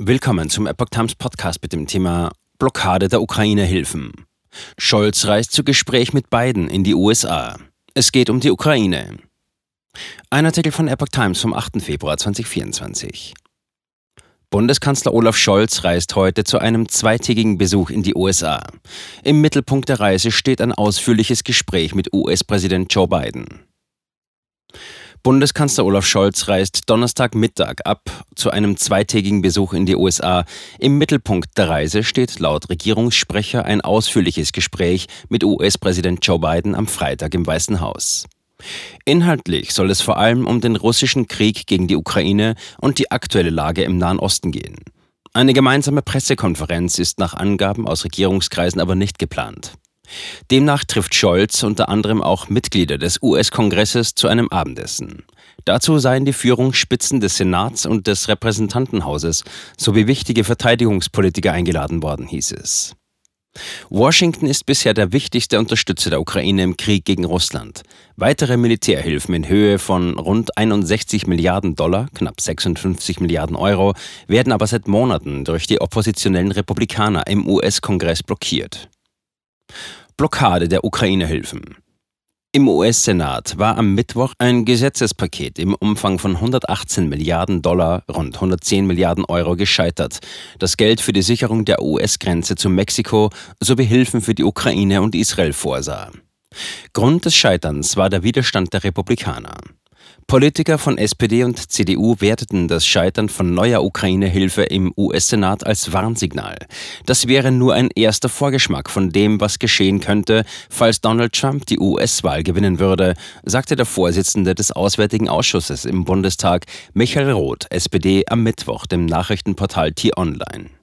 Willkommen zum Epoch Times Podcast mit dem Thema Blockade der Ukraine-Hilfen. Scholz reist zu Gespräch mit Biden in die USA. Es geht um die Ukraine. Ein Artikel von Epoch Times vom 8. Februar 2024. Bundeskanzler Olaf Scholz reist heute zu einem zweitägigen Besuch in die USA. Im Mittelpunkt der Reise steht ein ausführliches Gespräch mit US-Präsident Joe Biden. Bundeskanzler Olaf Scholz reist Donnerstagmittag ab zu einem zweitägigen Besuch in die USA. Im Mittelpunkt der Reise steht laut Regierungssprecher ein ausführliches Gespräch mit US-Präsident Joe Biden am Freitag im Weißen Haus. Inhaltlich soll es vor allem um den russischen Krieg gegen die Ukraine und die aktuelle Lage im Nahen Osten gehen. Eine gemeinsame Pressekonferenz ist nach Angaben aus Regierungskreisen aber nicht geplant. Demnach trifft Scholz unter anderem auch Mitglieder des US-Kongresses zu einem Abendessen. Dazu seien die Führungsspitzen des Senats und des Repräsentantenhauses sowie wichtige Verteidigungspolitiker eingeladen worden, hieß es. Washington ist bisher der wichtigste Unterstützer der Ukraine im Krieg gegen Russland. Weitere Militärhilfen in Höhe von rund 61 Milliarden Dollar, knapp 56 Milliarden Euro, werden aber seit Monaten durch die oppositionellen Republikaner im US-Kongress blockiert. Blockade der Ukraine-Hilfen. Im US-Senat war am Mittwoch ein Gesetzespaket im Umfang von 118 Milliarden Dollar, rund 110 Milliarden Euro gescheitert, das Geld für die Sicherung der US-Grenze zu Mexiko sowie Hilfen für die Ukraine und Israel vorsah. Grund des Scheiterns war der Widerstand der Republikaner. Politiker von SPD und CDU werteten das Scheitern von neuer Ukraine-Hilfe im US-Senat als Warnsignal. Das wäre nur ein erster Vorgeschmack von dem, was geschehen könnte, falls Donald Trump die US-Wahl gewinnen würde, sagte der Vorsitzende des Auswärtigen Ausschusses im Bundestag, Michael Roth, SPD, am Mittwoch dem Nachrichtenportal T-Online.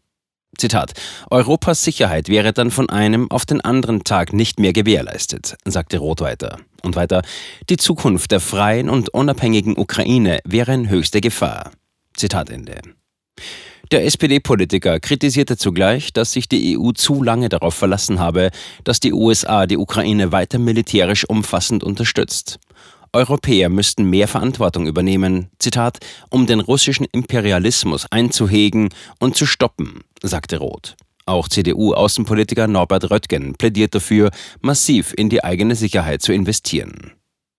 Zitat, Europas Sicherheit wäre dann von einem auf den anderen Tag nicht mehr gewährleistet, sagte Roth weiter. Und weiter, die Zukunft der freien und unabhängigen Ukraine wäre in höchster Gefahr. Zitat Ende. Der SPD-Politiker kritisierte zugleich, dass sich die EU zu lange darauf verlassen habe, dass die USA die Ukraine weiter militärisch umfassend unterstützt. Europäer müssten mehr Verantwortung übernehmen, Zitat, um den russischen Imperialismus einzuhegen und zu stoppen, sagte Roth. Auch CDU-Außenpolitiker Norbert Röttgen plädiert dafür, massiv in die eigene Sicherheit zu investieren.